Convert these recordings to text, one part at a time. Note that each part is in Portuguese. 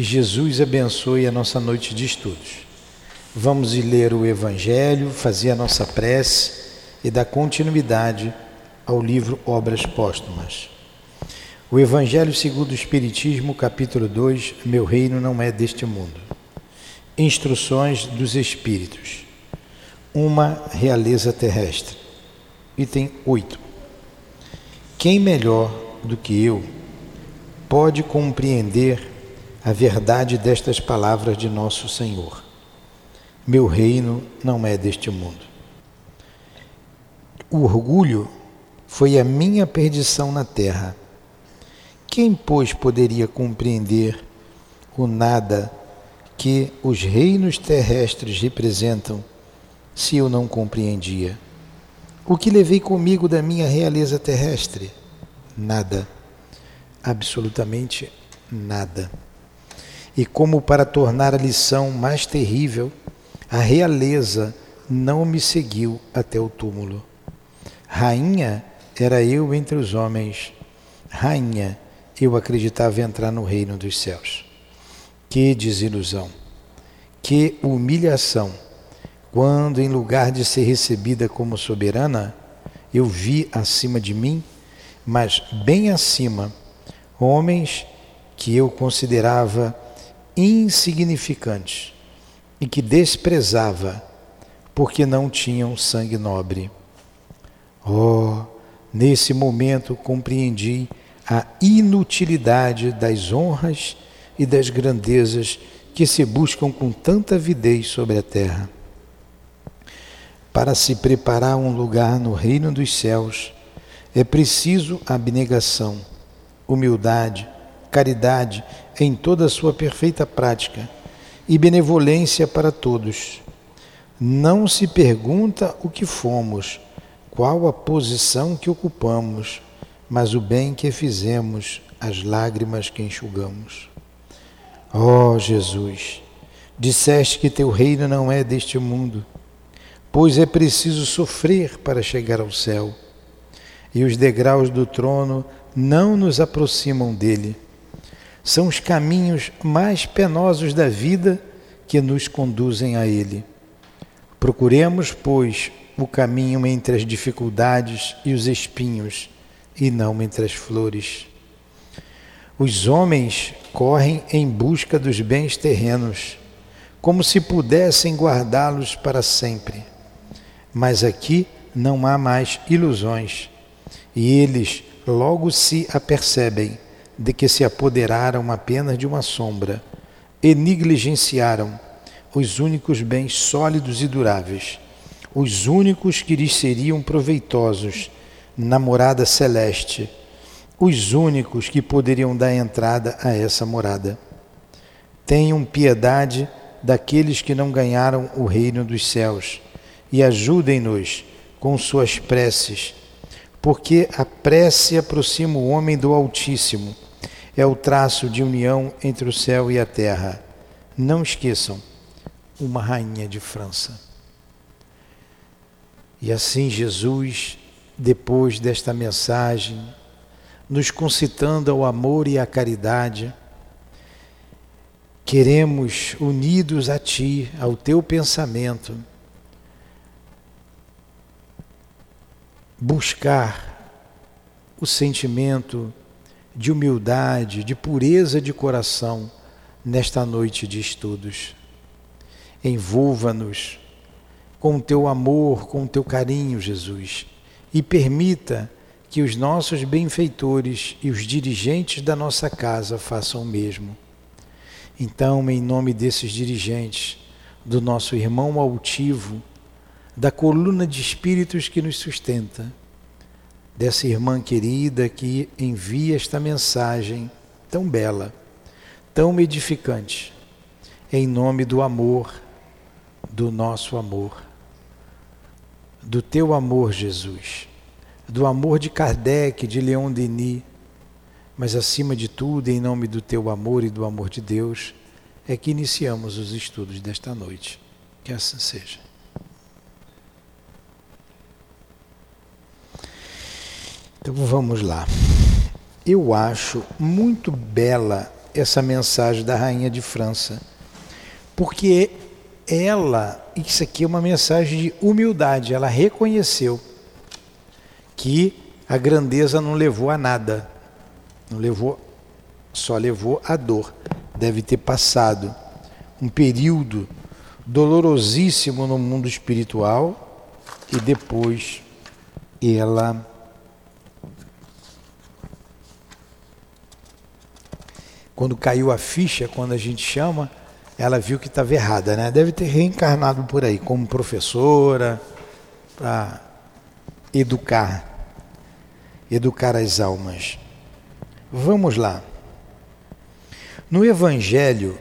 Que Jesus abençoe a nossa noite de estudos. Vamos ler o Evangelho, fazer a nossa prece e dar continuidade ao livro Obras Póstumas. O Evangelho segundo o Espiritismo, capítulo 2, Meu reino não é deste mundo. Instruções dos Espíritos. Uma realeza terrestre. Item 8. Quem melhor do que eu pode compreender a verdade destas palavras de nosso Senhor? Meu reino não é deste mundo. O orgulho foi a minha perdição na terra. Quem, pois, poderia compreender o nada que os reinos terrestres representam se eu não compreendia? O que levei comigo da minha realeza terrestre? Nada. Absolutamente nada. E como para tornar a lição mais terrível, a realeza não me seguiu até o túmulo. Rainha era eu entre os homens. Rainha, eu acreditava entrar no reino dos céus. Que desilusão! Que humilhação! Quando, em lugar de ser recebida como soberana, eu vi acima de mim, mas bem acima, homens que eu considerava insignificantes e que desprezava porque não tinham sangue nobre. Oh, nesse momento compreendi a inutilidade das honras e das grandezas que se buscam com tanta avidez sobre a terra. Para se preparar um lugar no reino dos céus, é preciso abnegação, humildade, caridade em toda a sua perfeita prática e benevolência para todos. Não se pergunta o que fomos, qual a posição que ocupamos, mas o bem que fizemos, as lágrimas que enxugamos. Ó oh, Jesus, disseste que teu reino não é deste mundo, pois é preciso sofrer para chegar ao céu, e os degraus do trono não nos aproximam dele são os caminhos mais penosos da vida que nos conduzem a Ele. Procuremos, pois, o caminho entre as dificuldades e os espinhos, e não entre as flores. Os homens correm em busca dos bens terrenos, como se pudessem guardá-los para sempre. Mas aqui não há mais ilusões, e eles logo se apercebem de que se apoderaram apenas de uma sombra e negligenciaram os únicos bens sólidos e duráveis, os únicos que lhes seriam proveitosos na morada celeste, os únicos que poderiam dar entrada a essa morada. Tenham piedade daqueles que não ganharam o reino dos céus e ajudem-nos com suas preces, porque a prece aproxima o homem do Altíssimo é o traço de união entre o céu e a terra. Não esqueçam, uma rainha de França. E assim Jesus, depois desta mensagem, nos concitando ao amor e à caridade, queremos, unidos a Ti, ao Teu pensamento, buscar o sentimento de humildade, de pureza de coração nesta noite de estudos. Envolva-nos com o teu amor, com o teu carinho, Jesus, e permita que os nossos benfeitores e os dirigentes da nossa casa façam o mesmo. Então, em nome desses dirigentes, do nosso irmão altivo, da coluna de espíritos que nos sustenta, dessa irmã querida que envia esta mensagem tão bela, tão edificante, em nome do amor, do nosso amor, do teu amor, Jesus, do amor de Kardec, de Leon Denis, mas acima de tudo, em nome do teu amor e do amor de Deus, é que iniciamos os estudos desta noite. Que assim seja. Então vamos lá. Eu acho muito bela essa mensagem da rainha de França. Porque ela, isso aqui é uma mensagem de humildade, ela reconheceu que a grandeza não levou a nada, não levou, só levou a dor. Deve ter passado um período dolorosíssimo no mundo espiritual e depois ela quando caiu a ficha, quando a gente chama, ela viu que estava errada, né? Deve ter reencarnado por aí como professora para educar, educar as almas. Vamos lá. No Evangelho,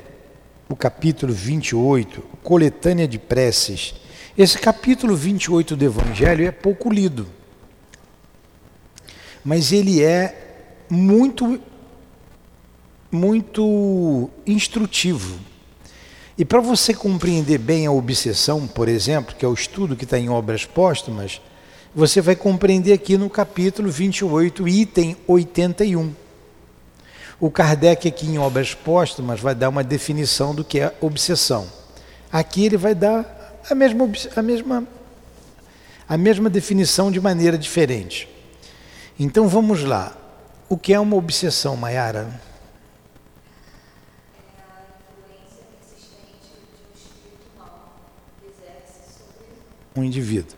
o capítulo 28, coletânea de preces, esse capítulo 28 do Evangelho é pouco lido, mas ele é muito, muito instrutivo. E para você compreender bem a obsessão, por exemplo, que é o estudo que está em obras póstumas, você vai compreender aqui no capítulo 28, item 81. O Kardec, aqui em Obras Póstumas, vai dar uma definição do que é obsessão. Aqui ele vai dar a mesma, a mesma, a mesma definição de maneira diferente. Então vamos lá. O que é uma obsessão, Mayara? Um indivíduo.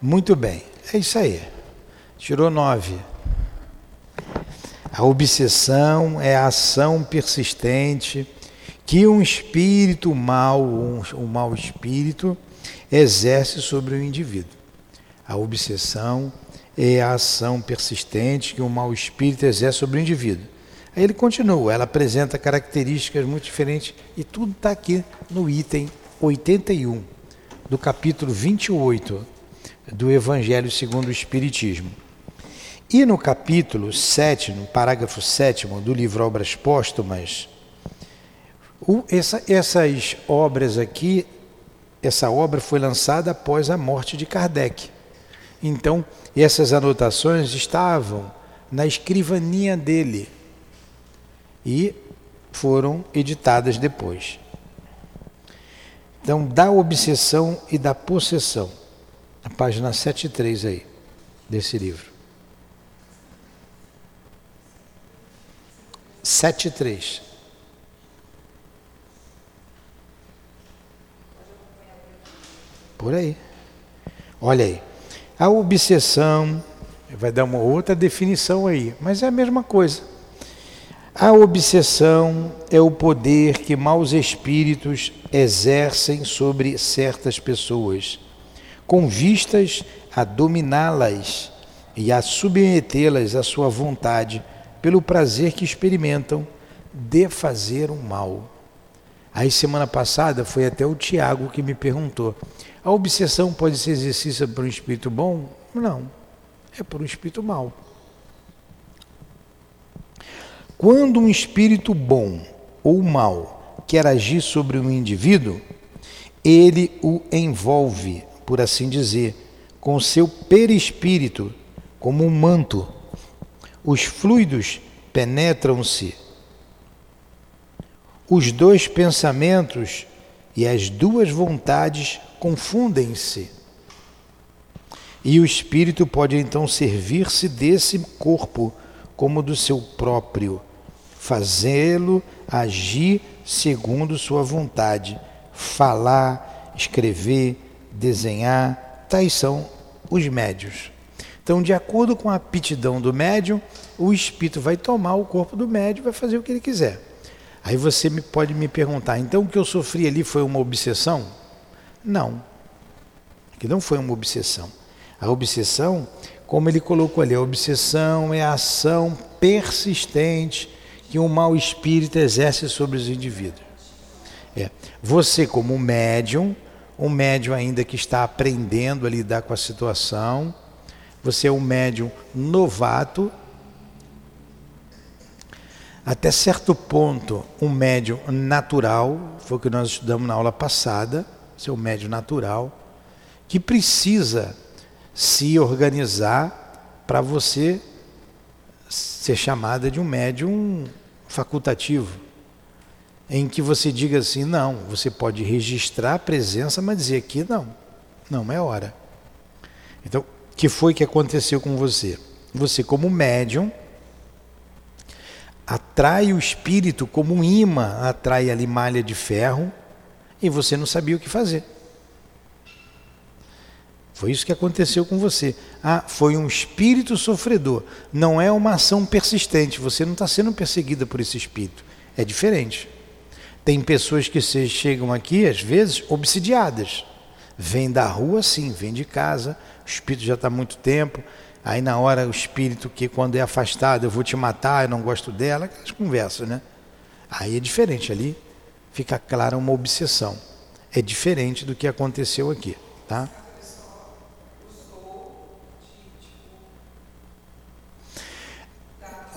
Muito bem, é isso aí. Tirou nove. A obsessão é a ação persistente que um espírito mau, um, um mau espírito, exerce sobre o indivíduo. A obsessão é a ação persistente que um mau espírito exerce sobre o indivíduo. Aí ele continua, ela apresenta características muito diferentes e tudo está aqui no item 81 do capítulo 28 do Evangelho segundo o Espiritismo. E no capítulo 7, no parágrafo 7 do livro Obras Póstumas, o, essa, essas obras aqui, essa obra foi lançada após a morte de Kardec. Então, essas anotações estavam na escrivaninha dele e foram editadas depois. Então, da obsessão e da possessão. A página 73 aí, desse livro. 73. Por aí. Olha aí. A obsessão, vai dar uma outra definição aí, mas é a mesma coisa. A obsessão é o poder que maus espíritos exercem sobre certas pessoas, com vistas a dominá-las e a submetê-las à sua vontade, pelo prazer que experimentam de fazer o um mal. Aí, semana passada, foi até o Tiago que me perguntou: a obsessão pode ser exercício por um espírito bom? Não, é por um espírito mau. Quando um espírito bom ou mau quer agir sobre um indivíduo, ele o envolve, por assim dizer, com seu perispírito, como um manto. Os fluidos penetram-se. Os dois pensamentos e as duas vontades confundem-se. E o espírito pode então servir-se desse corpo como do seu próprio fazê-lo agir segundo sua vontade, falar, escrever, desenhar, tais são os médios. Então, de acordo com a aptidão do médium, o espírito vai tomar o corpo do médium e vai fazer o que ele quiser. Aí você me, pode me perguntar, então o que eu sofri ali foi uma obsessão? Não, que não foi uma obsessão. A obsessão, como ele colocou ali, a obsessão é a ação persistente que um mau espírito exerce sobre os indivíduos. É. Você, como médium, um médium ainda que está aprendendo a lidar com a situação, você é um médium novato, até certo ponto, um médium natural, foi o que nós estudamos na aula passada, seu médium natural, que precisa se organizar para você ser chamada de um médium facultativo, em que você diga assim: não, você pode registrar a presença, mas dizer que não, não é hora. Então, o que foi que aconteceu com você? Você, como médium, atrai o espírito como um imã atrai ali malha de ferro e você não sabia o que fazer. Foi isso que aconteceu com você. Ah, foi um espírito sofredor. Não é uma ação persistente. Você não está sendo perseguida por esse espírito. É diferente. Tem pessoas que chegam aqui, às vezes, obsidiadas. Vêm da rua, sim, vêm de casa. O espírito já está há muito tempo. Aí, na hora, o espírito que, quando é afastado, eu vou te matar, eu não gosto dela, aquelas conversas, né? Aí é diferente. Ali fica clara uma obsessão. É diferente do que aconteceu aqui, tá?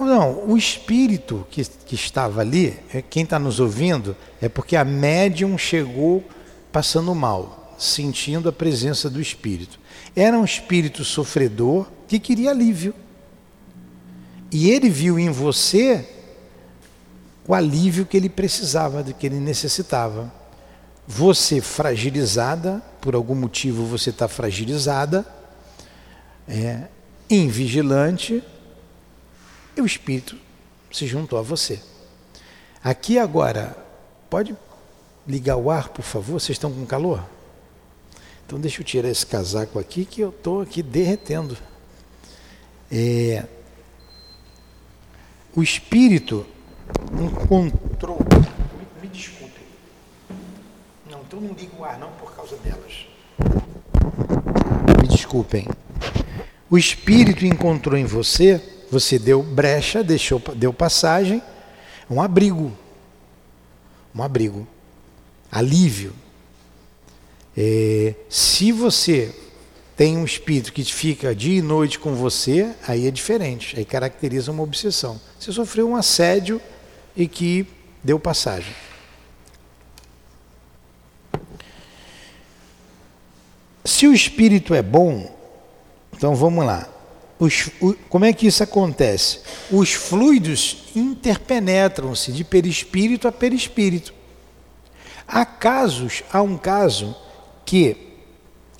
Não, o espírito que, que estava ali, é, quem está nos ouvindo, é porque a médium chegou passando mal, sentindo a presença do espírito. Era um espírito sofredor que queria alívio. E ele viu em você o alívio que ele precisava, de que ele necessitava. Você fragilizada, por algum motivo você está fragilizada, é, invigilante, e o Espírito se juntou a você. Aqui agora, pode ligar o ar, por favor? Vocês estão com calor? Então deixa eu tirar esse casaco aqui que eu estou aqui derretendo. É, o Espírito encontrou. Me, me desculpe. Não, então não liga o ar não por causa delas. Me desculpem. O Espírito encontrou em você você deu brecha, deixou, deu passagem, um abrigo. Um abrigo. Alívio. É, se você tem um espírito que fica dia e noite com você, aí é diferente, aí caracteriza uma obsessão. Você sofreu um assédio e que deu passagem. Se o espírito é bom, então vamos lá. Os, o, como é que isso acontece? Os fluidos interpenetram-se de perispírito a perispírito. Há casos, há um caso que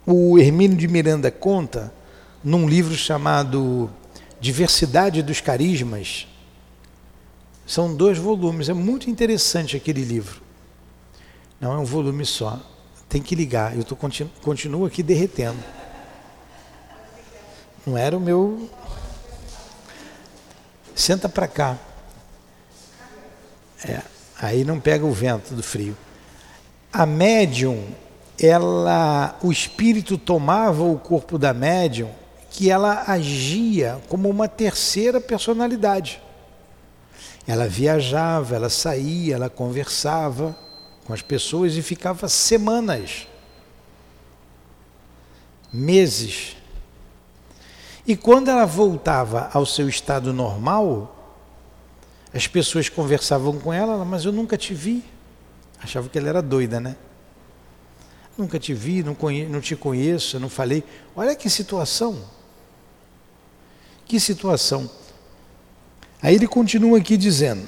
o Hermínio de Miranda conta num livro chamado Diversidade dos Carismas. São dois volumes, é muito interessante aquele livro. Não é um volume só. Tem que ligar, eu tô, continuo, continuo aqui derretendo. Não era o meu. Senta para cá. É, aí não pega o vento do frio. A médium, ela, o espírito tomava o corpo da médium, que ela agia como uma terceira personalidade. Ela viajava, ela saía, ela conversava com as pessoas e ficava semanas, meses e quando ela voltava ao seu estado normal, as pessoas conversavam com ela, mas eu nunca te vi. Achava que ela era doida, né? Nunca te vi, não, não te conheço, não falei. Olha que situação. Que situação. Aí ele continua aqui dizendo,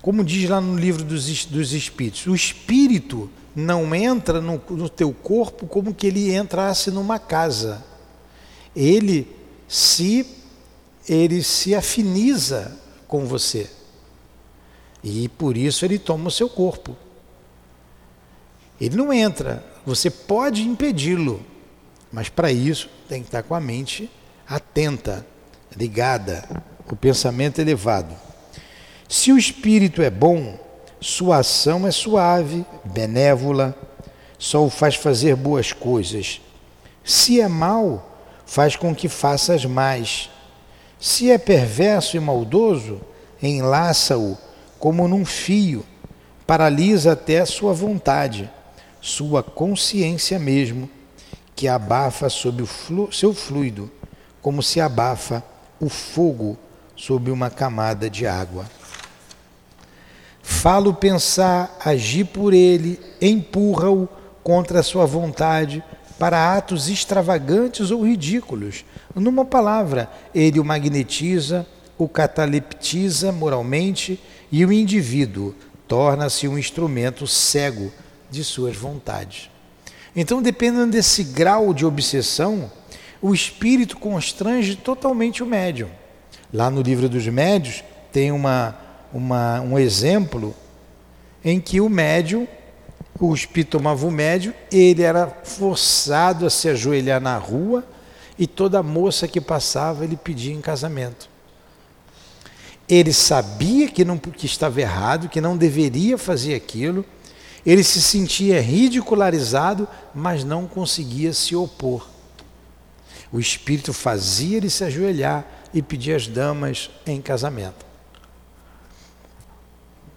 como diz lá no livro dos, dos Espíritos, o Espírito não entra no, no teu corpo como que ele entrasse numa casa. Ele se ele se afiniza com você. E por isso ele toma o seu corpo. Ele não entra, você pode impedi-lo, mas para isso tem que estar com a mente atenta, ligada, o pensamento elevado. Se o espírito é bom, sua ação é suave, benévola, só o faz fazer boas coisas. Se é mau, faz com que faças mais. Se é perverso e maldoso, enlaça-o como num fio, paralisa até sua vontade, sua consciência mesmo, que abafa sob o flu seu fluido, como se abafa o fogo sob uma camada de água. Falo pensar, agir por ele, empurra-o contra a sua vontade para atos extravagantes ou ridículos. Numa palavra, ele o magnetiza, o cataleptiza moralmente e o indivíduo torna-se um instrumento cego de suas vontades. Então, dependendo desse grau de obsessão, o espírito constrange totalmente o médium. Lá no livro dos médios tem uma, uma, um exemplo em que o médium, o espírito tomava o médium, ele era forçado a se ajoelhar na rua e toda moça que passava ele pedia em casamento. Ele sabia que, não, que estava errado, que não deveria fazer aquilo, ele se sentia ridicularizado, mas não conseguia se opor. O espírito fazia ele se ajoelhar e pedir as damas em casamento.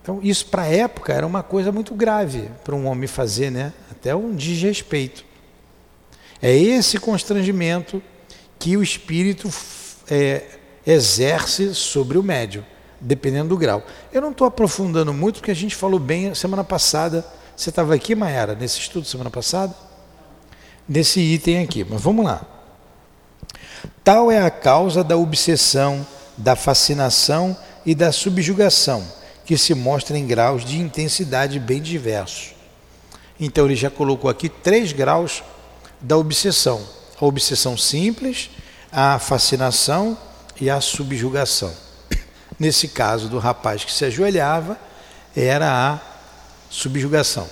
Então, isso para a época era uma coisa muito grave para um homem fazer, né? Até um desrespeito. É esse constrangimento que o espírito é, exerce sobre o médium, dependendo do grau. Eu não estou aprofundando muito, porque a gente falou bem semana passada. Você estava aqui, Maera, nesse estudo semana passada? Nesse item aqui, mas vamos lá. Tal é a causa da obsessão, da fascinação e da subjugação, que se mostra em graus de intensidade bem diversos. Então ele já colocou aqui três graus da obsessão: a obsessão simples, a fascinação e a subjugação. Nesse caso do rapaz que se ajoelhava, era a subjugação.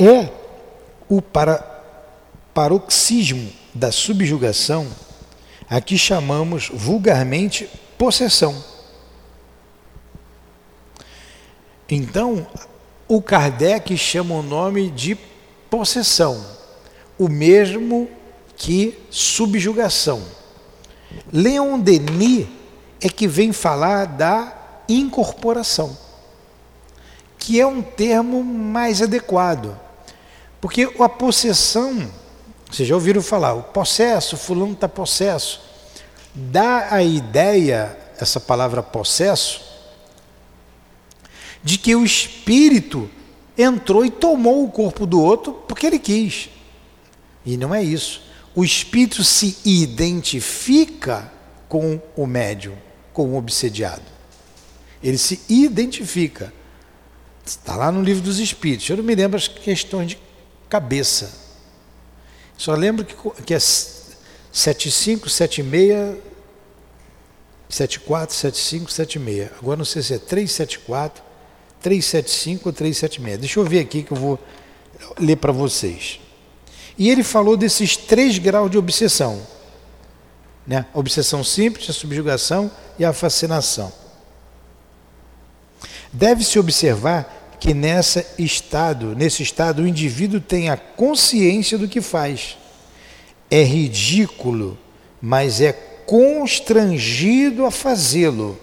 É o para paroxismo da subjugação, a que chamamos vulgarmente possessão. Então, o Kardec chama o nome de possessão, o mesmo que subjugação. Leon Denis é que vem falar da incorporação, que é um termo mais adequado, porque a possessão vocês já ouviram falar, o possesso, fulano está possesso. Dá a ideia, essa palavra possesso, de que o espírito entrou e tomou o corpo do outro porque ele quis. E não é isso. O espírito se identifica com o médium, com o obsediado. Ele se identifica. Está lá no livro dos espíritos. Eu não me lembro as questões de cabeça só lembro que, que é 75, 76, 74, 75, 76. Agora não sei se é 374, 375 ou 376. Deixa eu ver aqui que eu vou ler para vocês. E ele falou desses três graus de obsessão. Né? A obsessão simples, a subjugação e a fascinação. Deve-se observar que nessa estado, nesse estado, o indivíduo tem a consciência do que faz. É ridículo, mas é constrangido a fazê-lo,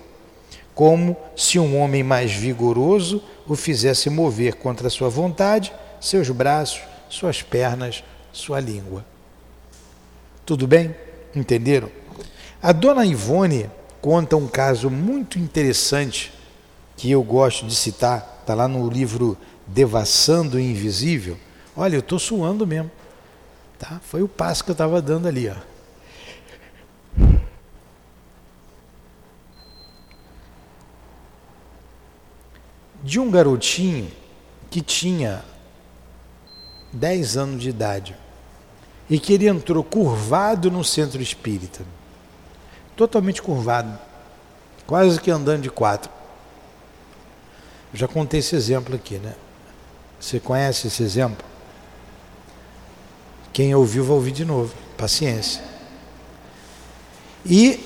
como se um homem mais vigoroso o fizesse mover contra sua vontade seus braços, suas pernas, sua língua. Tudo bem? Entenderam? A dona Ivone conta um caso muito interessante que eu gosto de citar Está lá no livro Devassando o Invisível. Olha, eu estou suando mesmo. Tá? Foi o passo que eu estava dando ali. Ó. De um garotinho que tinha 10 anos de idade e que ele entrou curvado no centro espírita. Totalmente curvado, quase que andando de quatro. Já contei esse exemplo aqui, né? Você conhece esse exemplo? Quem ouviu, vai ouvir de novo. Paciência. E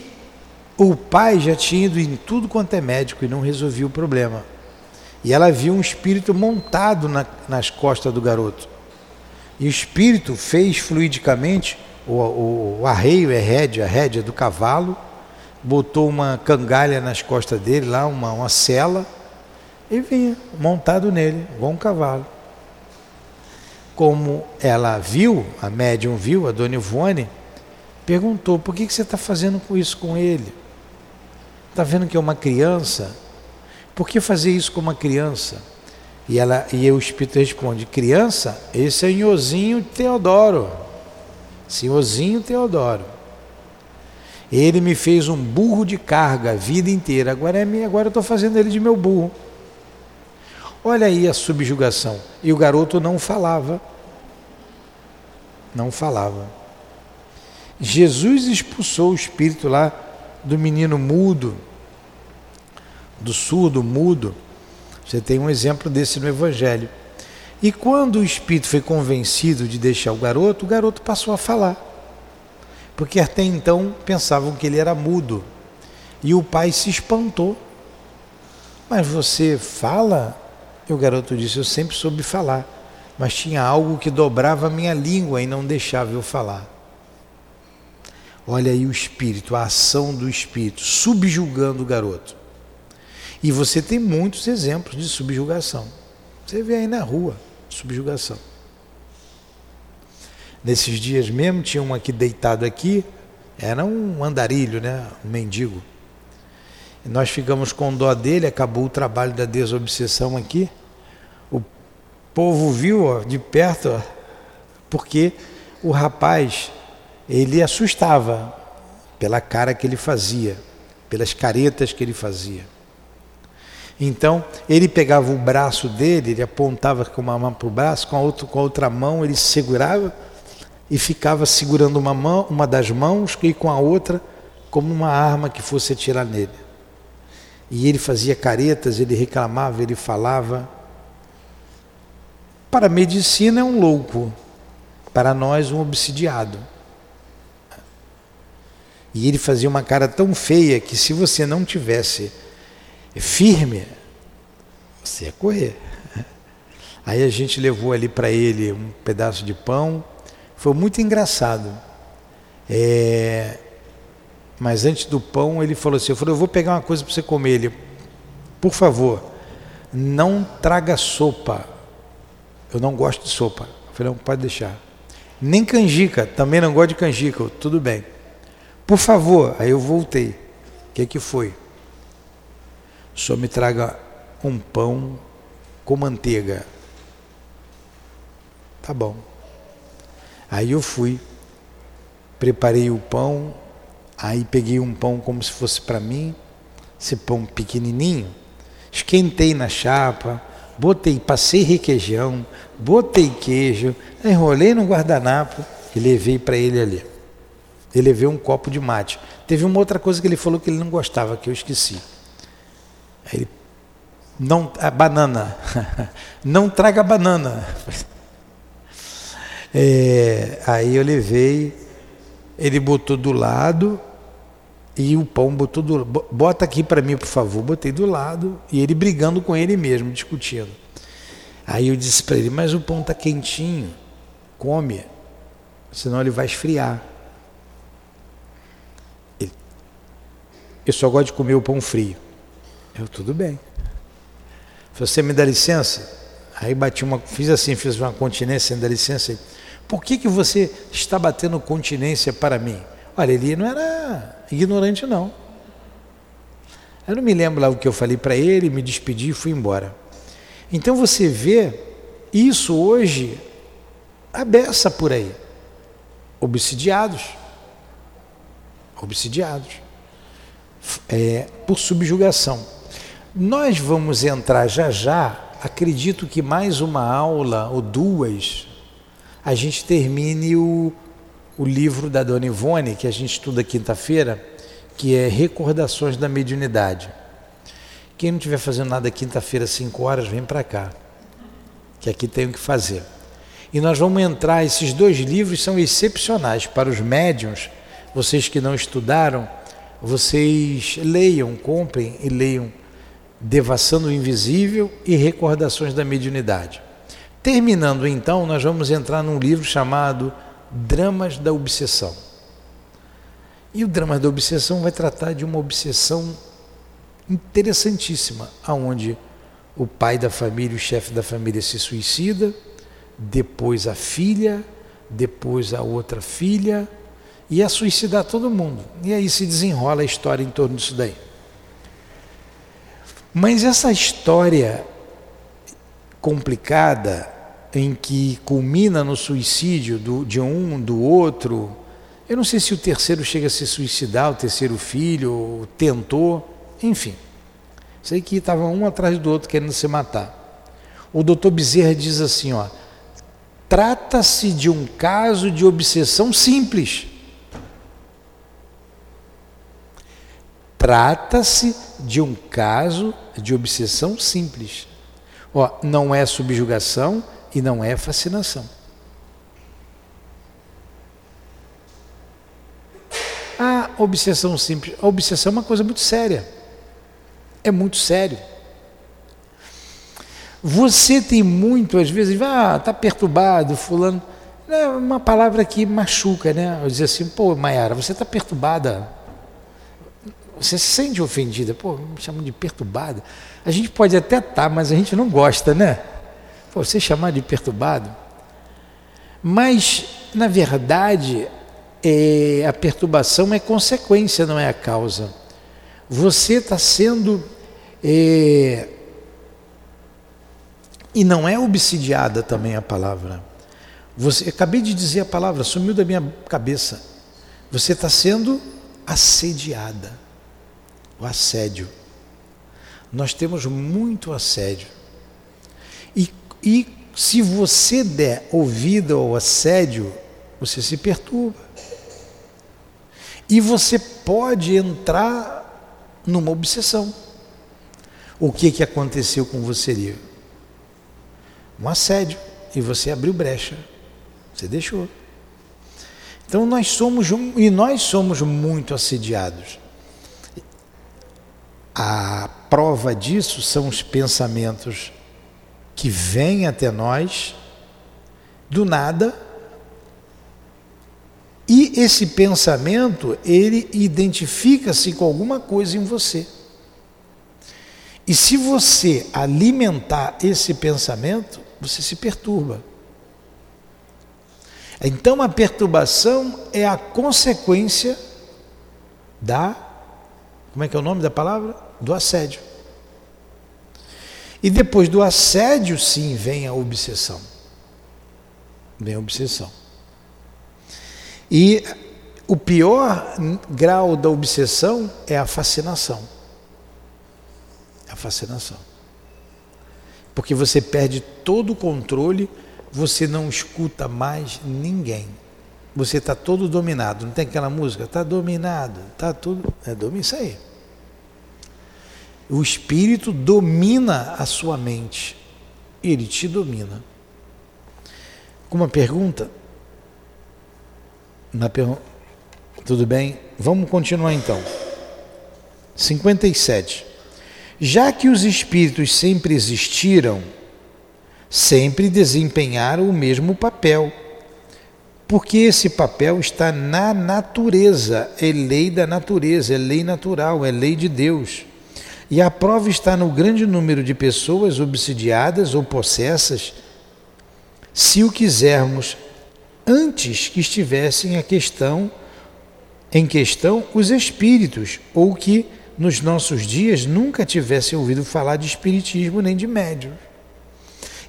o pai já tinha ido em tudo quanto é médico e não resolvia o problema. E ela viu um espírito montado na, nas costas do garoto. E o espírito fez fluidicamente o, o, o arreio, é rédea, a rédea do cavalo, botou uma cangalha nas costas dele, lá, uma, uma cela e vinha montado nele, igual um cavalo. Como ela viu, a médium viu, a dona Ivone, perguntou: por que, que você está fazendo isso com ele? Está vendo que é uma criança? Por que fazer isso com uma criança? E, ela, e o Espírito responde: criança, esse é Nhozinho Teodoro. Senhorzinho Teodoro. Ele me fez um burro de carga a vida inteira, agora é minha, agora eu estou fazendo ele de meu burro. Olha aí a subjugação. E o garoto não falava. Não falava. Jesus expulsou o espírito lá do menino mudo, do surdo mudo. Você tem um exemplo desse no Evangelho. E quando o espírito foi convencido de deixar o garoto, o garoto passou a falar. Porque até então pensavam que ele era mudo. E o pai se espantou. Mas você fala? E o garoto disse: Eu sempre soube falar, mas tinha algo que dobrava a minha língua e não deixava eu falar. Olha aí o espírito, a ação do espírito, subjugando o garoto. E você tem muitos exemplos de subjugação. Você vê aí na rua, subjugação. Nesses dias mesmo, tinha um aqui deitado aqui, era um andarilho, né? um mendigo. Nós ficamos com dó dele, acabou o trabalho da desobsessão aqui. Povo viu ó, de perto, ó, porque o rapaz, ele assustava pela cara que ele fazia, pelas caretas que ele fazia. Então, ele pegava o braço dele, ele apontava com uma mão para o braço, com a, outra, com a outra mão ele segurava e ficava segurando uma mão, uma das mãos e com a outra como uma arma que fosse atirar nele. E ele fazia caretas, ele reclamava, ele falava. Para a medicina é um louco, para nós um obsidiado. E ele fazia uma cara tão feia que se você não tivesse firme, você ia correr. Aí a gente levou ali para ele um pedaço de pão, foi muito engraçado. É... Mas antes do pão, ele falou assim: Eu falei, eu vou pegar uma coisa para você comer. Ele, por favor, não traga sopa. Eu não gosto de sopa. Eu falei, não, pode deixar. Nem canjica, também não gosto de canjica. Tudo bem. Por favor, aí eu voltei. O que, que foi? Senhor me traga um pão com manteiga. Tá bom. Aí eu fui, preparei o pão, aí peguei um pão como se fosse para mim, esse pão pequenininho, esquentei na chapa, botei, passei requeijão, botei queijo, enrolei no guardanapo e levei para ele ali. Ele levei um copo de mate. Teve uma outra coisa que ele falou que ele não gostava, que eu esqueci. Ele, não, a banana, não traga banana. É, aí eu levei, ele botou do lado e o pão botou do bota aqui para mim, por favor. Botei do lado e ele brigando com ele mesmo, discutindo. Aí eu disse para ele: Mas o pão está quentinho, come, senão ele vai esfriar. Ele, eu só gosto de comer o pão frio. Eu, tudo bem. Você me dá licença? Aí bati uma, fiz assim, fiz uma continência, me dá licença. Por que, que você está batendo continência para mim? Olha, ele não era ignorante, não. Eu não me lembro lá o que eu falei para ele, me despedi e fui embora. Então você vê isso hoje abessa por aí. Obsidiados. Obsidiados. É, por subjugação. Nós vamos entrar já já, acredito que mais uma aula ou duas a gente termine o, o livro da Dona Ivone, que a gente estuda quinta-feira, que é Recordações da Mediunidade. Quem não estiver fazendo nada quinta-feira, 5 horas, vem para cá, que aqui tem o que fazer. E nós vamos entrar, esses dois livros são excepcionais para os médiums, vocês que não estudaram, vocês leiam, comprem e leiam Devassando o Invisível e Recordações da Mediunidade. Terminando então, nós vamos entrar num livro chamado Dramas da Obsessão. E o Dramas da Obsessão vai tratar de uma obsessão interessantíssima, aonde o pai da família, o chefe da família se suicida, depois a filha, depois a outra filha, e a suicidar todo mundo. E aí se desenrola a história em torno disso daí. Mas essa história complicada em que culmina no suicídio do, de um, do outro, Eu não sei se o terceiro chega a se suicidar, o terceiro filho, tentou, enfim. Sei que estava um atrás do outro querendo se matar. O doutor Bezerra diz assim, ó, trata-se de um caso de obsessão simples. Trata-se de um caso de obsessão simples. Ó, não é subjugação e não é fascinação. A obsessão simples, a obsessão é uma coisa muito séria. É muito sério. Você tem muito, às vezes, ah, está perturbado, fulano. É uma palavra que machuca, né? Eu dizer assim, pô, Maiara, você está perturbada. Você se sente ofendida, pô, me chamam de perturbada. A gente pode até estar, tá, mas a gente não gosta, né? Você chamar de perturbado. Mas, na verdade, é, a perturbação é consequência, não é a causa. Você está sendo. É, e não é obsidiada também a palavra. Você, acabei de dizer a palavra, sumiu da minha cabeça. Você está sendo assediada. O assédio. Nós temos muito assédio. E, se você der ouvido ao assédio, você se perturba. E você pode entrar numa obsessão. O que, que aconteceu com você? Um assédio. E você abriu brecha. Você deixou. Então nós somos e nós somos muito assediados. A prova disso são os pensamentos que vêm até nós do nada. E esse pensamento, ele identifica-se com alguma coisa em você. E se você alimentar esse pensamento, você se perturba. Então a perturbação é a consequência da. Como é que é o nome da palavra? do assédio. E depois do assédio, sim, vem a obsessão. Vem a obsessão. E o pior grau da obsessão é a fascinação. A fascinação. Porque você perde todo o controle, você não escuta mais ninguém. Você está todo dominado. Não tem aquela música? Está dominado, está tudo. É domínio isso aí. O espírito domina a sua mente. Ele te domina. Uma pergunta? Per... Tudo bem? Vamos continuar então. 57. Já que os espíritos sempre existiram, sempre desempenharam o mesmo papel. Porque esse papel está na natureza, é lei da natureza, é lei natural, é lei de Deus. E a prova está no grande número de pessoas obsidiadas ou possessas, se o quisermos, antes que estivessem a questão em questão os espíritos, ou que nos nossos dias nunca tivessem ouvido falar de espiritismo nem de médium.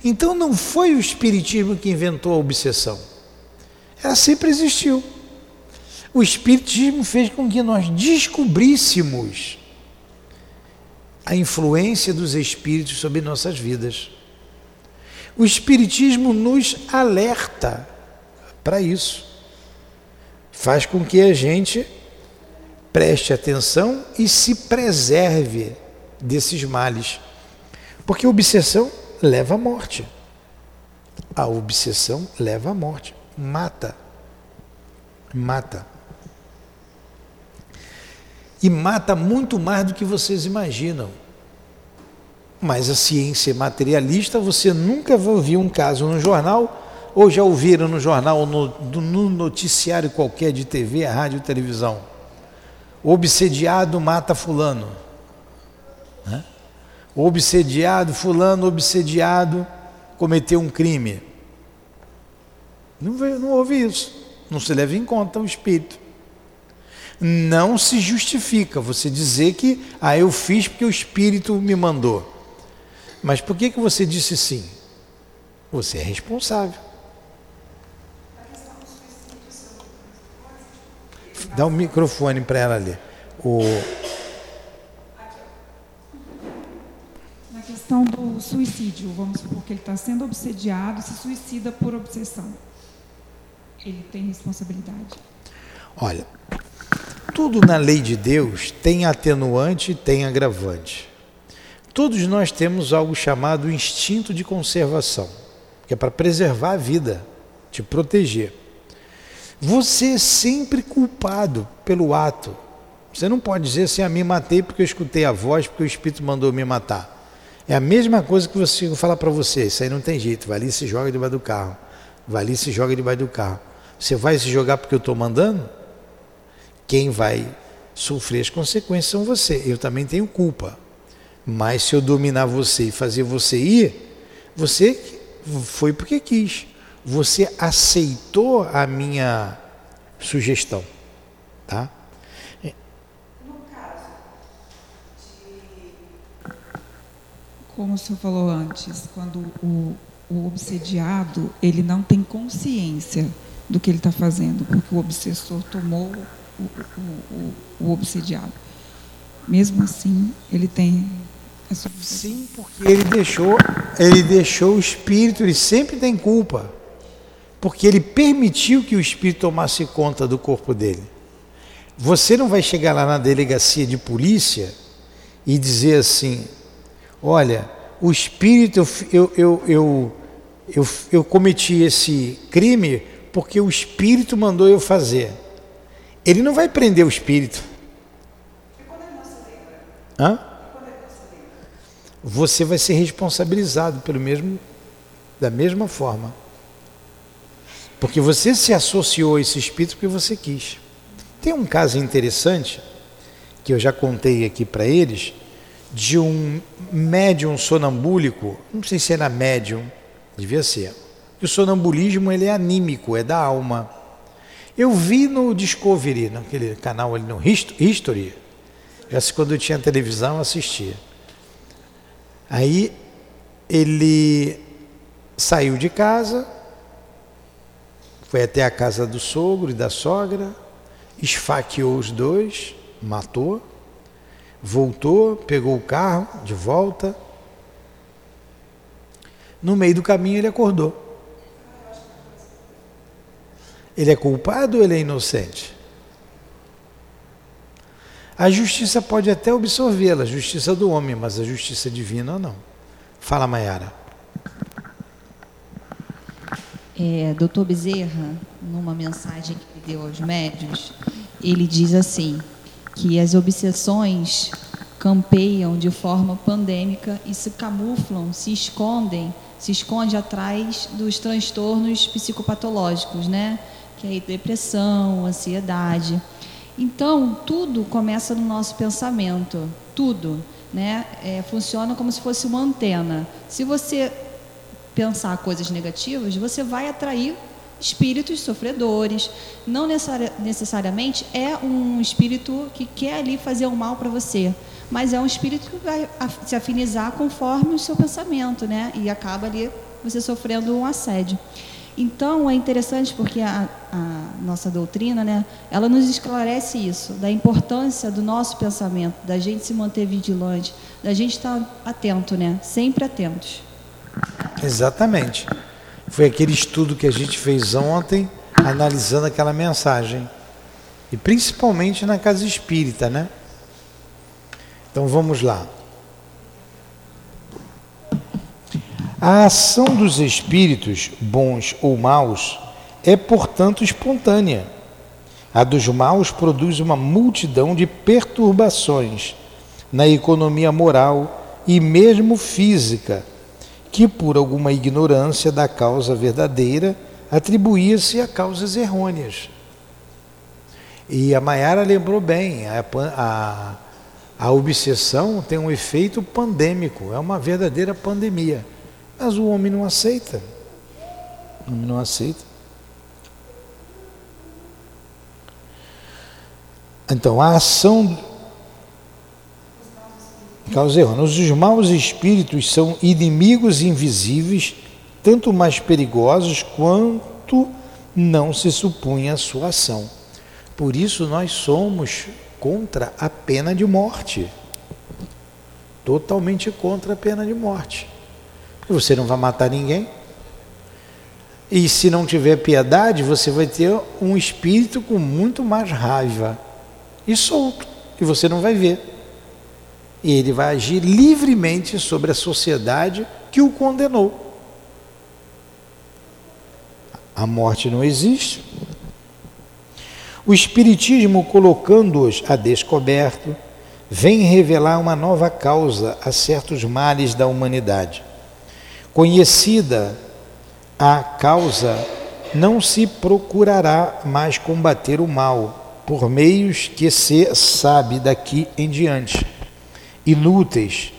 Então não foi o espiritismo que inventou a obsessão. Ela sempre existiu. O espiritismo fez com que nós descobríssemos a influência dos espíritos sobre nossas vidas. O Espiritismo nos alerta para isso. Faz com que a gente preste atenção e se preserve desses males. Porque obsessão leva à morte. A obsessão leva à morte. Mata. Mata e mata muito mais do que vocês imaginam. Mas a ciência materialista, você nunca vai ouvir um caso no jornal, ou já ouviram no jornal, no, no noticiário qualquer de TV, rádio, televisão. Obsediado mata fulano. Né? Obsediado, fulano, obsediado, cometeu um crime. Não, não houve isso. Não se leva em conta o espírito não se justifica você dizer que ah, eu fiz porque o Espírito me mandou. Mas por que, que você disse sim? Você é responsável. Dá o um microfone para ela ali. O... Na questão do suicídio, vamos supor que ele está sendo obsediado, se suicida por obsessão. Ele tem responsabilidade? Olha, tudo na lei de Deus tem atenuante e tem agravante. Todos nós temos algo chamado instinto de conservação, que é para preservar a vida, te proteger. Você é sempre culpado pelo ato. Você não pode dizer assim, ah, me matei porque eu escutei a voz, porque o Espírito mandou me matar. É a mesma coisa que você falar para você, isso aí não tem jeito, vai ali e se joga debaixo do carro. Vai ali e se joga debaixo do carro. Você vai se jogar porque eu estou mandando? Quem vai sofrer as consequências são você. Eu também tenho culpa. Mas se eu dominar você e fazer você ir, você foi porque quis. Você aceitou a minha sugestão, tá? No caso de como o senhor falou antes, quando o, o obsediado ele não tem consciência do que ele está fazendo, porque o obsessor tomou o, o. Mesmo assim, ele tem Sim, porque ele deixou, ele deixou o espírito, ele sempre tem culpa. Porque ele permitiu que o espírito tomasse conta do corpo dele. Você não vai chegar lá na delegacia de polícia e dizer assim: olha, o espírito, eu, eu, eu, eu, eu cometi esse crime porque o espírito mandou eu fazer. Ele não vai prender o espírito. Hã? Você vai ser responsabilizado pelo mesmo, da mesma forma. Porque você se associou a esse espírito porque você quis. Tem um caso interessante, que eu já contei aqui para eles, de um médium sonambúlico, não sei se era médium, devia ser. O sonambulismo ele é anímico, é da alma. Eu vi no Discovery, naquele canal ali no History, se quando eu tinha televisão eu assistia. Aí ele saiu de casa, foi até a casa do sogro e da sogra, esfaqueou os dois, matou, voltou, pegou o carro de volta. No meio do caminho ele acordou. Ele é culpado ou ele é inocente? A justiça pode até absorvê-la, a justiça do homem, mas a justiça divina não. Fala, Mayara. É, Doutor Bezerra, numa mensagem que ele deu aos médios, ele diz assim, que as obsessões campeiam de forma pandêmica e se camuflam, se escondem, se esconde atrás dos transtornos psicopatológicos, né? Que é depressão, ansiedade. Então, tudo começa no nosso pensamento, tudo. Né? É, funciona como se fosse uma antena. Se você pensar coisas negativas, você vai atrair espíritos sofredores. Não necessariamente é um espírito que quer ali fazer o mal para você, mas é um espírito que vai se afinizar conforme o seu pensamento, né? E acaba ali você sofrendo um assédio. Então é interessante porque a, a, nossa doutrina, né, ela nos esclarece isso, da importância do nosso pensamento, da gente se manter vigilante, da gente estar atento, né, sempre atentos. Exatamente. Foi aquele estudo que a gente fez ontem, analisando aquela mensagem. E principalmente na casa espírita, né? Então vamos lá. A ação dos espíritos, bons ou maus, é, portanto, espontânea. A dos maus produz uma multidão de perturbações na economia moral e mesmo física, que, por alguma ignorância da causa verdadeira, atribuía-se a causas errôneas. E a Mayara lembrou bem, a, a, a obsessão tem um efeito pandêmico, é uma verdadeira pandemia. Mas o homem não aceita. O homem não aceita. Então, a ação causa errôneos. Os maus espíritos são inimigos invisíveis, tanto mais perigosos quanto não se supunha a sua ação. Por isso nós somos contra a pena de morte. Totalmente contra a pena de morte. Você não vai matar ninguém. E se não tiver piedade, você vai ter um espírito com muito mais raiva e solto, e você não vai ver. E ele vai agir livremente sobre a sociedade que o condenou. A morte não existe. O Espiritismo, colocando-os a descoberto, vem revelar uma nova causa a certos males da humanidade. Conhecida a causa, não se procurará mais combater o mal por meios que se sabe daqui em diante. Inúteis,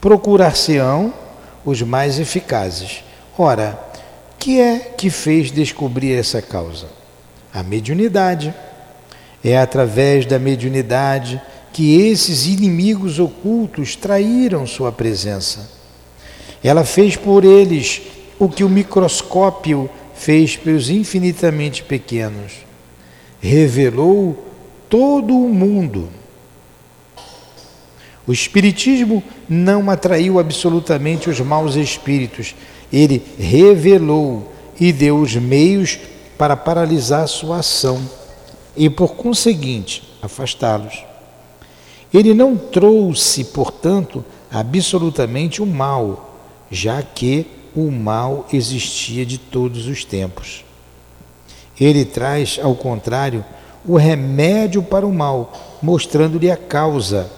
procurar-se-ão os mais eficazes. Ora, que é que fez descobrir essa causa? A mediunidade. É através da mediunidade que esses inimigos ocultos traíram sua presença. Ela fez por eles o que o microscópio fez pelos infinitamente pequenos. Revelou todo o mundo. O Espiritismo não atraiu absolutamente os maus espíritos, ele revelou e deu os meios para paralisar sua ação e, por conseguinte, afastá-los. Ele não trouxe, portanto, absolutamente o mal, já que o mal existia de todos os tempos. Ele traz, ao contrário, o remédio para o mal, mostrando-lhe a causa.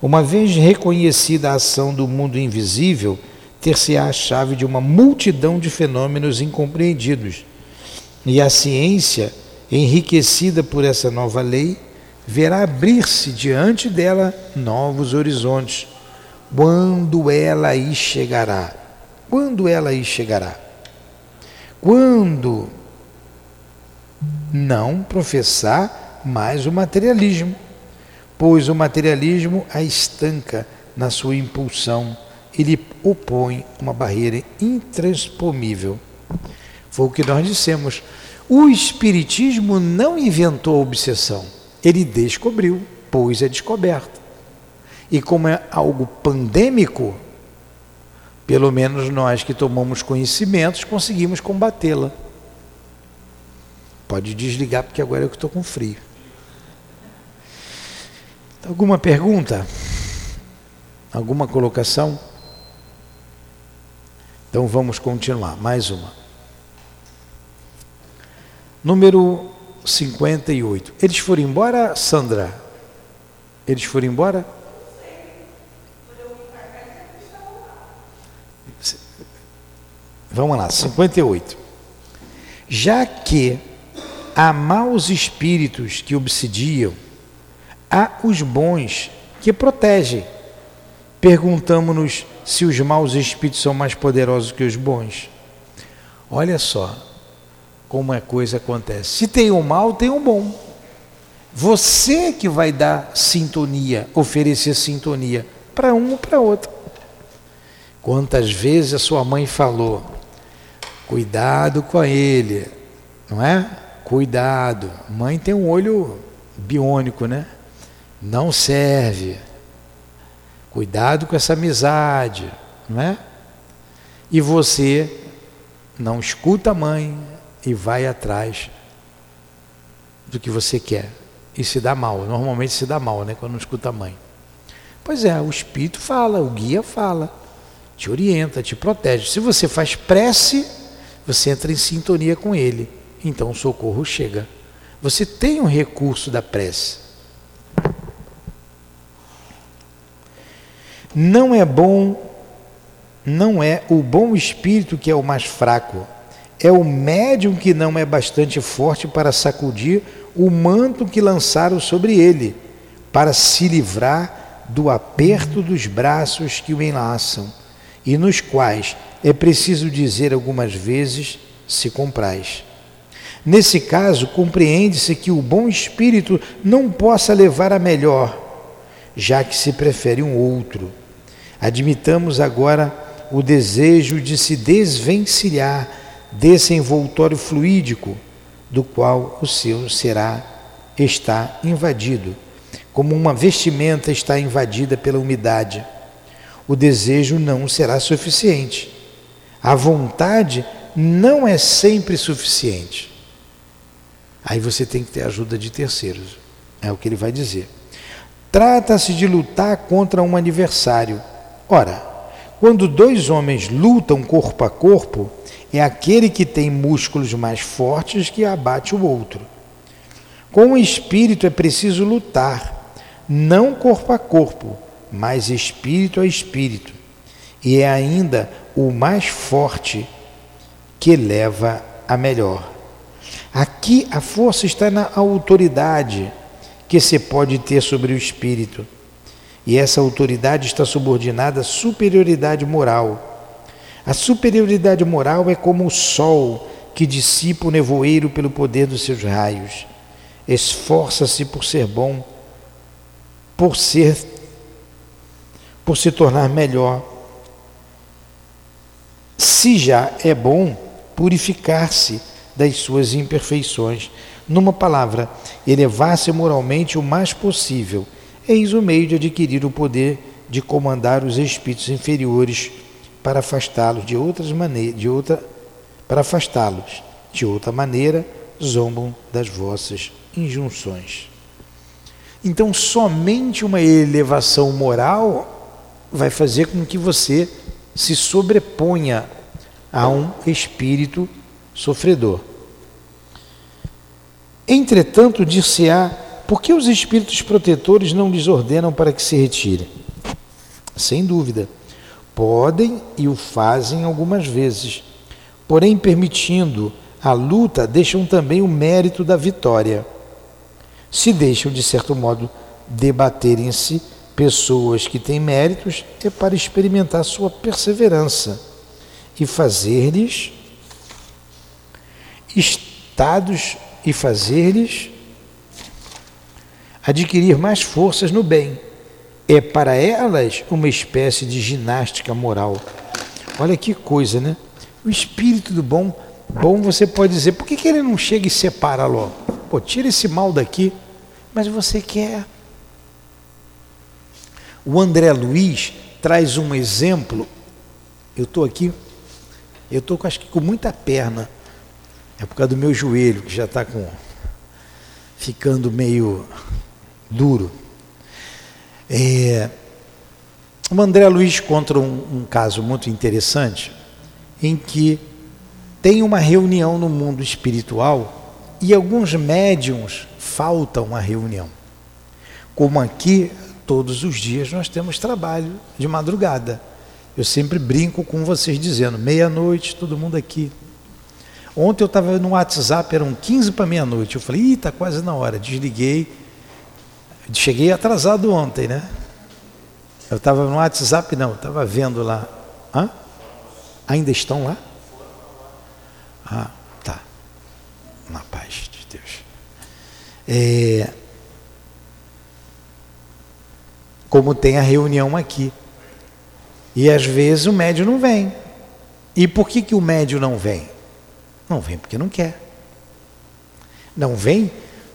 Uma vez reconhecida a ação do mundo invisível, ter-se-á a chave de uma multidão de fenômenos incompreendidos. E a ciência, enriquecida por essa nova lei, verá abrir-se diante dela novos horizontes. Quando ela aí chegará? Quando ela aí chegará? Quando não professar mais o materialismo, pois o materialismo a estanca na sua impulsão ele opõe uma barreira intransponível. Foi o que nós dissemos. O Espiritismo não inventou a obsessão, ele descobriu, pôs a descoberta. E como é algo pandêmico, pelo menos nós que tomamos conhecimentos conseguimos combatê-la. Pode desligar, porque agora eu estou com frio. Alguma pergunta? Alguma colocação? Então vamos continuar. Mais uma. Número 58. Eles foram embora, Sandra? Eles foram embora? Vamos lá, 58. Já que há maus espíritos que obsidiam, há os bons que protegem. Perguntamos-nos se os maus espíritos são mais poderosos que os bons. Olha só como a coisa acontece. Se tem um mal, tem um bom. Você que vai dar sintonia, oferecer sintonia para um ou para outro. Quantas vezes a sua mãe falou: cuidado com ele, não é? Cuidado. Mãe tem um olho biônico, né? Não serve. Cuidado com essa amizade, não é? E você não escuta a mãe e vai atrás do que você quer. E se dá mal. Normalmente se dá mal, né? Quando não escuta a mãe. Pois é, o Espírito fala, o guia fala, te orienta, te protege. Se você faz prece, você entra em sintonia com ele. Então o socorro chega. Você tem um recurso da prece. Não é bom, não é o bom espírito que é o mais fraco, é o médium que não é bastante forte para sacudir o manto que lançaram sobre ele, para se livrar do aperto dos braços que o enlaçam, e nos quais é preciso dizer algumas vezes: se comprais. Nesse caso, compreende-se que o bom espírito não possa levar a melhor, já que se prefere um outro Admitamos agora o desejo de se desvencilhar desse envoltório fluídico, do qual o seu será está invadido, como uma vestimenta está invadida pela umidade. O desejo não será suficiente. A vontade não é sempre suficiente. Aí você tem que ter ajuda de terceiros. É o que ele vai dizer. Trata-se de lutar contra um adversário. Ora, quando dois homens lutam corpo a corpo, é aquele que tem músculos mais fortes que abate o outro. Com o espírito é preciso lutar, não corpo a corpo, mas espírito a espírito. E é ainda o mais forte que leva a melhor. Aqui a força está na autoridade que se pode ter sobre o espírito. E essa autoridade está subordinada à superioridade moral. A superioridade moral é como o sol que dissipa o nevoeiro pelo poder dos seus raios. Esforça-se por ser bom, por ser por se tornar melhor. Se já é bom, purificar-se das suas imperfeições. Numa palavra, elevar-se moralmente o mais possível. Eis o meio de adquirir o poder de comandar os espíritos inferiores para afastá-los de outras maneiras, de outra para afastá-los. De outra maneira, zombam das vossas injunções. Então, somente uma elevação moral vai fazer com que você se sobreponha a um espírito sofredor. Entretanto, dir-se-á, por que os espíritos protetores não lhes ordenam para que se retirem? Sem dúvida, podem e o fazem algumas vezes, porém, permitindo a luta, deixam também o mérito da vitória. Se deixam, de certo modo, debaterem-se pessoas que têm méritos, é para experimentar sua perseverança e fazer-lhes estados e fazer-lhes adquirir mais forças no bem. É para elas uma espécie de ginástica moral. Olha que coisa, né? O espírito do bom, bom você pode dizer, por que, que ele não chega e separa logo? Pô, tira esse mal daqui, mas você quer. O André Luiz traz um exemplo. Eu estou aqui, eu estou acho que com muita perna é por causa do meu joelho, que já está com ficando meio duro. É, o André Luiz conta um, um caso muito interessante em que tem uma reunião no mundo espiritual e alguns médiums faltam à reunião. Como aqui, todos os dias nós temos trabalho de madrugada. Eu sempre brinco com vocês dizendo, meia-noite, todo mundo aqui. Ontem eu estava no WhatsApp, eram 15 para meia-noite. Eu falei, ih, está quase na hora. Desliguei. Cheguei atrasado ontem, né? Eu estava no WhatsApp, não, estava vendo lá. Hã? Ainda estão lá? Ah, tá. Na paz de Deus. É, como tem a reunião aqui. E às vezes o médio não vem. E por que, que o médio não vem? Não vem porque não quer. Não vem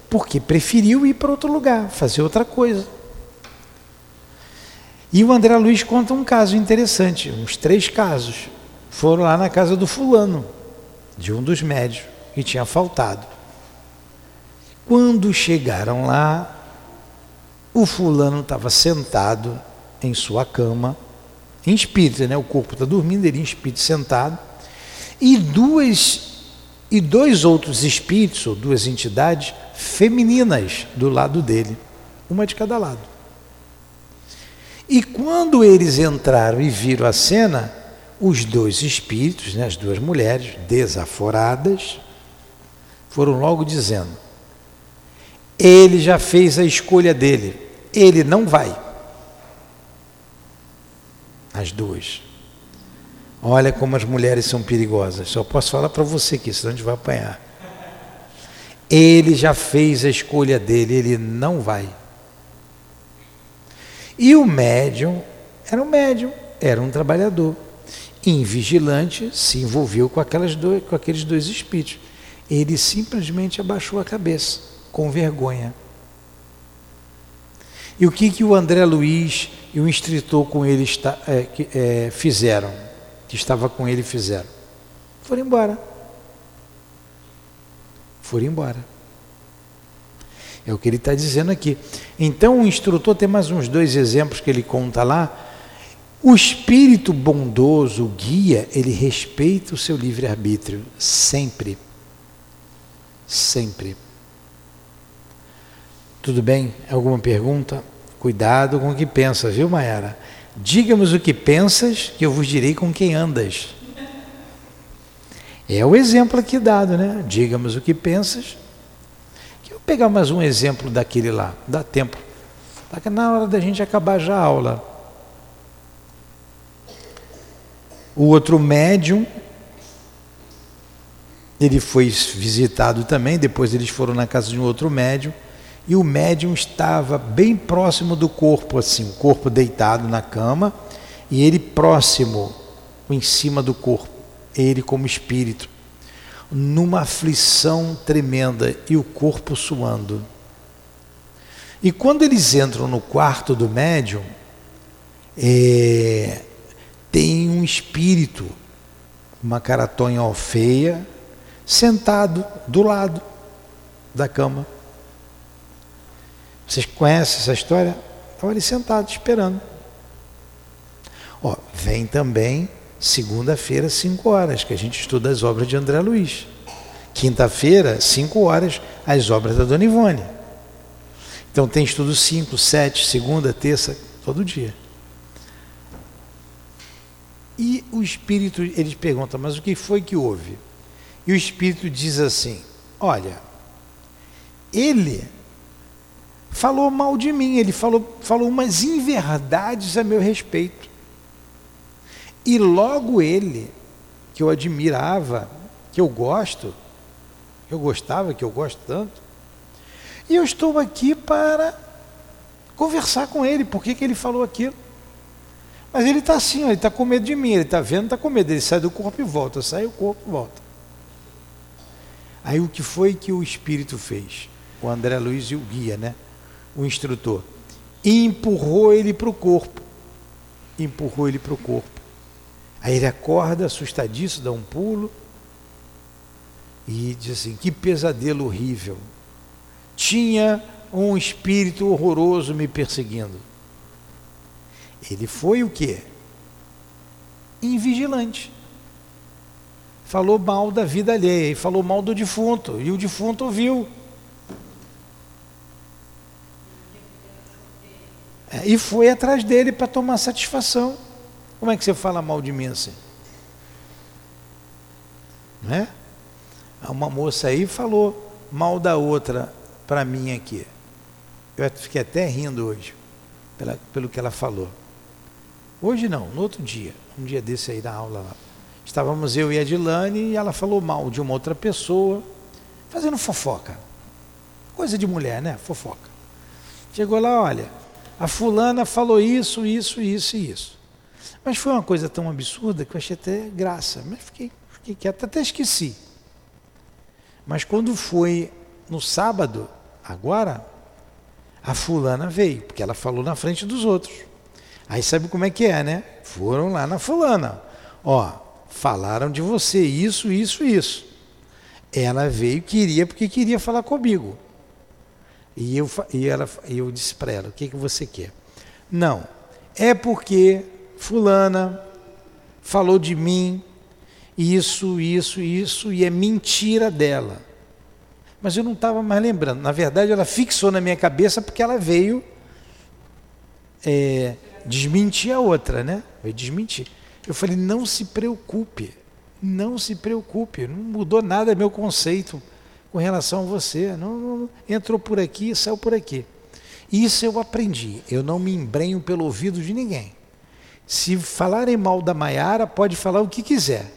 porque preferiu ir para outro lugar, fazer outra coisa. E o André Luiz conta um caso interessante, uns três casos. Foram lá na casa do fulano, de um dos médios, que tinha faltado. Quando chegaram lá, o fulano estava sentado em sua cama, em espírito, né? o corpo está dormindo, ele em espírito sentado, e duas e dois outros espíritos, ou duas entidades femininas do lado dele, uma de cada lado. E quando eles entraram e viram a cena, os dois espíritos, né, as duas mulheres, desaforadas, foram logo dizendo: Ele já fez a escolha dele, ele não vai. As duas. Olha como as mulheres são perigosas. Só posso falar para você aqui, senão a gente vai apanhar. Ele já fez a escolha dele, ele não vai. E o médium era um médium, era um trabalhador. Invigilante se envolveu com, aquelas dois, com aqueles dois espíritos. Ele simplesmente abaixou a cabeça, com vergonha. E o que, que o André Luiz e o instrutor com ele está, é, é, fizeram? Que estava com ele fizeram? Foram embora. Foram embora. É o que ele está dizendo aqui. Então o instrutor tem mais uns dois exemplos que ele conta lá. O espírito bondoso, o guia, ele respeita o seu livre-arbítrio, sempre. Sempre. Tudo bem? Alguma pergunta? Cuidado com o que pensas, viu, Mayara? Diga-nos o que pensas, que eu vos direi com quem andas. É o exemplo aqui dado, né? Diga-nos o que pensas. Eu vou pegar mais um exemplo daquele lá, dá tempo. Tá na hora da gente acabar já a aula. O outro médium, ele foi visitado também, depois eles foram na casa de um outro médium e o médium estava bem próximo do corpo, assim, o corpo deitado na cama e ele próximo, em cima do corpo, ele como espírito, numa aflição tremenda e o corpo suando. E quando eles entram no quarto do médium, é, tem um espírito, uma caratonha feia, sentado do lado da cama. Vocês conhecem essa história? Estava ali sentado, esperando. Ó, vem também segunda-feira, 5 horas, que a gente estuda as obras de André Luiz. Quinta-feira, 5 horas, as obras da Dona Ivone. Então tem estudo 5, 7, segunda, terça, todo dia. E o espírito, eles perguntam, mas o que foi que houve? E o espírito diz assim: Olha, ele falou mal de mim, ele falou, falou umas inverdades a meu respeito. E logo ele, que eu admirava, que eu gosto, que eu gostava, que eu gosto tanto, e eu estou aqui para conversar com ele, por que, ele falou aquilo? Mas ele está assim, ele está com medo de mim, ele está vendo, está com medo, ele sai do corpo e volta, sai o corpo e volta. Aí o que foi que o espírito fez? O André Luiz e o guia, né? O instrutor, e empurrou ele para o corpo. Empurrou ele para o corpo. Aí ele acorda, assustadíssimo, dá um pulo e diz assim: Que pesadelo horrível. Tinha um espírito horroroso me perseguindo. Ele foi o quê? Invigilante. Falou mal da vida alheia, e falou mal do defunto, e o defunto ouviu. E foi atrás dele para tomar satisfação. Como é que você fala mal de mim assim? Né? Uma moça aí falou mal da outra para mim aqui. Eu fiquei até rindo hoje, pela, pelo que ela falou. Hoje não, no outro dia, um dia desse aí na aula lá. Estávamos eu e a Dilane e ela falou mal de uma outra pessoa, fazendo fofoca. Coisa de mulher, né? Fofoca. Chegou lá, olha, a fulana falou isso, isso, isso e isso. Mas foi uma coisa tão absurda que eu achei até graça. Mas fiquei, fiquei quieto, até esqueci. Mas quando foi no sábado, agora, a fulana veio, porque ela falou na frente dos outros. Aí sabe como é que é, né? Foram lá na fulana. Ó, falaram de você isso, isso, isso. Ela veio, queria, porque queria falar comigo. E eu, e ela, eu disse para ela: o que, que você quer? Não, é porque Fulana falou de mim, isso, isso, isso, e é mentira dela. Mas eu não estava mais lembrando. Na verdade, ela fixou na minha cabeça porque ela veio é, desmentir a outra, né? Veio desmentir. Eu falei: não se preocupe, não se preocupe, não mudou nada meu conceito com relação a você. Não, não, entrou por aqui saiu por aqui. Isso eu aprendi. Eu não me embrenho pelo ouvido de ninguém. Se falarem mal da Maiara, pode falar o que quiser.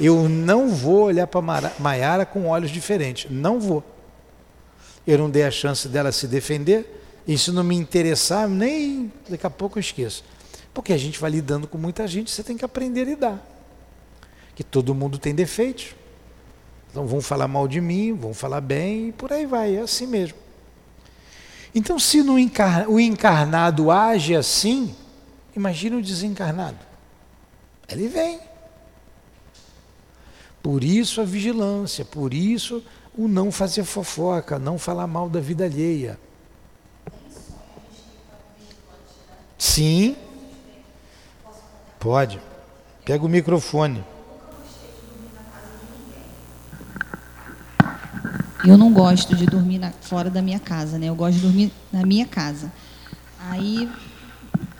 Eu não vou olhar para Maiara com olhos diferentes. Não vou. Eu não dei a chance dela se defender. Se não me interessar, nem daqui a pouco eu esqueço. Porque a gente vai lidando com muita gente, você tem que aprender a lidar. Que todo mundo tem defeitos. Então vão falar mal de mim, vão falar bem e por aí vai, é assim mesmo. Então, se o encarnado age assim, imagine o desencarnado. Ele vem. Por isso a vigilância, por isso o não fazer fofoca, não falar mal da vida alheia. Sim. Pode. Pega o microfone. Eu não gosto de dormir na, fora da minha casa, né? Eu gosto de dormir na minha casa. Aí,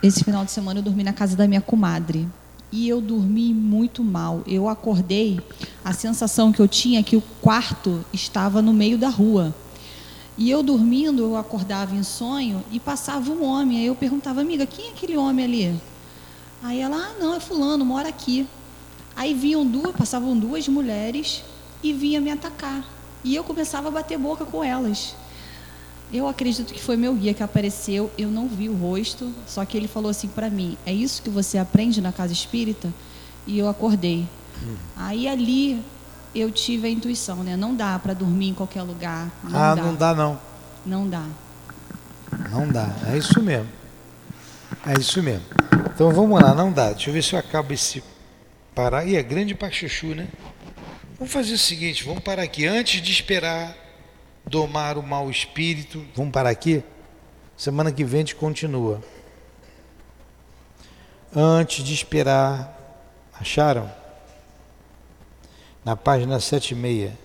esse final de semana, eu dormi na casa da minha comadre. E eu dormi muito mal. Eu acordei, a sensação que eu tinha é que o quarto estava no meio da rua. E eu dormindo, eu acordava em sonho e passava um homem. Aí eu perguntava, amiga, quem é aquele homem ali? Aí ela, ah, não, é fulano, mora aqui. Aí vinham duas, passavam duas mulheres e vinha me atacar. E eu começava a bater boca com elas. Eu acredito que foi meu guia que apareceu, eu não vi o rosto, só que ele falou assim para mim: "É isso que você aprende na casa espírita?" E eu acordei. Hum. Aí ali eu tive a intuição, né? Não dá para dormir em qualquer lugar. Não ah, dá. não dá não. Não dá. Não dá. É isso mesmo. É isso mesmo. Então vamos lá, não dá. Deixa eu ver se eu acabo esse parar. E é grande para chuchu, né? Vamos fazer o seguinte, vamos parar aqui. Antes de esperar domar o mau espírito, vamos parar aqui? Semana que vem a gente continua. Antes de esperar, acharam? Na página 7 e meia.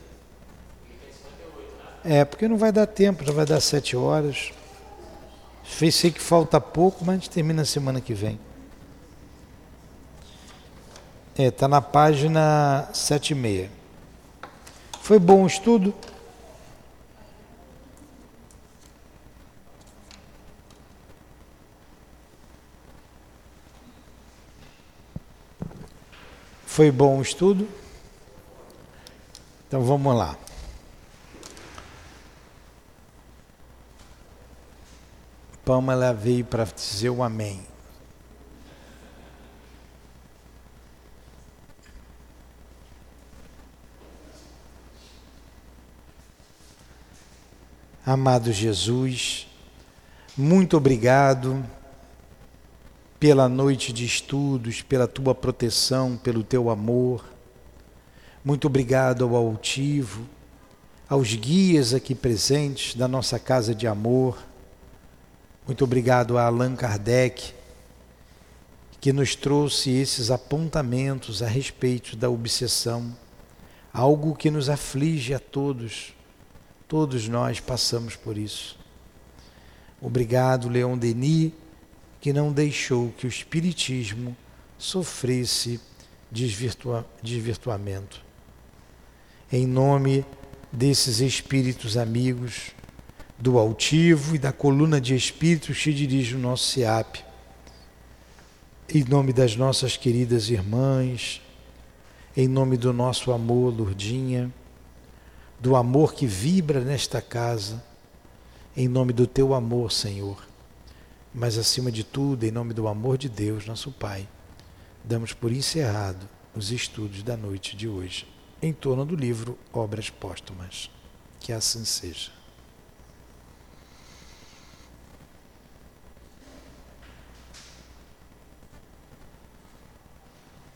É, porque não vai dar tempo, já vai dar sete horas. Sei que falta pouco, mas a gente termina semana que vem. É, tá na página 7 e meia. Foi bom o estudo? Foi bom o estudo? Então vamos lá. Pamela veio para dizer o amém. Amado Jesus, muito obrigado pela noite de estudos, pela tua proteção, pelo teu amor. Muito obrigado ao altivo, aos guias aqui presentes da nossa casa de amor. Muito obrigado a Allan Kardec, que nos trouxe esses apontamentos a respeito da obsessão, algo que nos aflige a todos Todos nós passamos por isso. Obrigado, Leon Denis, que não deixou que o Espiritismo sofresse desvirtua desvirtuamento. Em nome desses espíritos amigos, do altivo e da coluna de espíritos que dirige o nosso SEAP, em nome das nossas queridas irmãs, em nome do nosso amor, Lourdinha, do amor que vibra nesta casa, em nome do teu amor, Senhor. Mas acima de tudo, em nome do amor de Deus, nosso Pai, damos por encerrado os estudos da noite de hoje, em torno do livro Obras Póstumas. Que assim seja.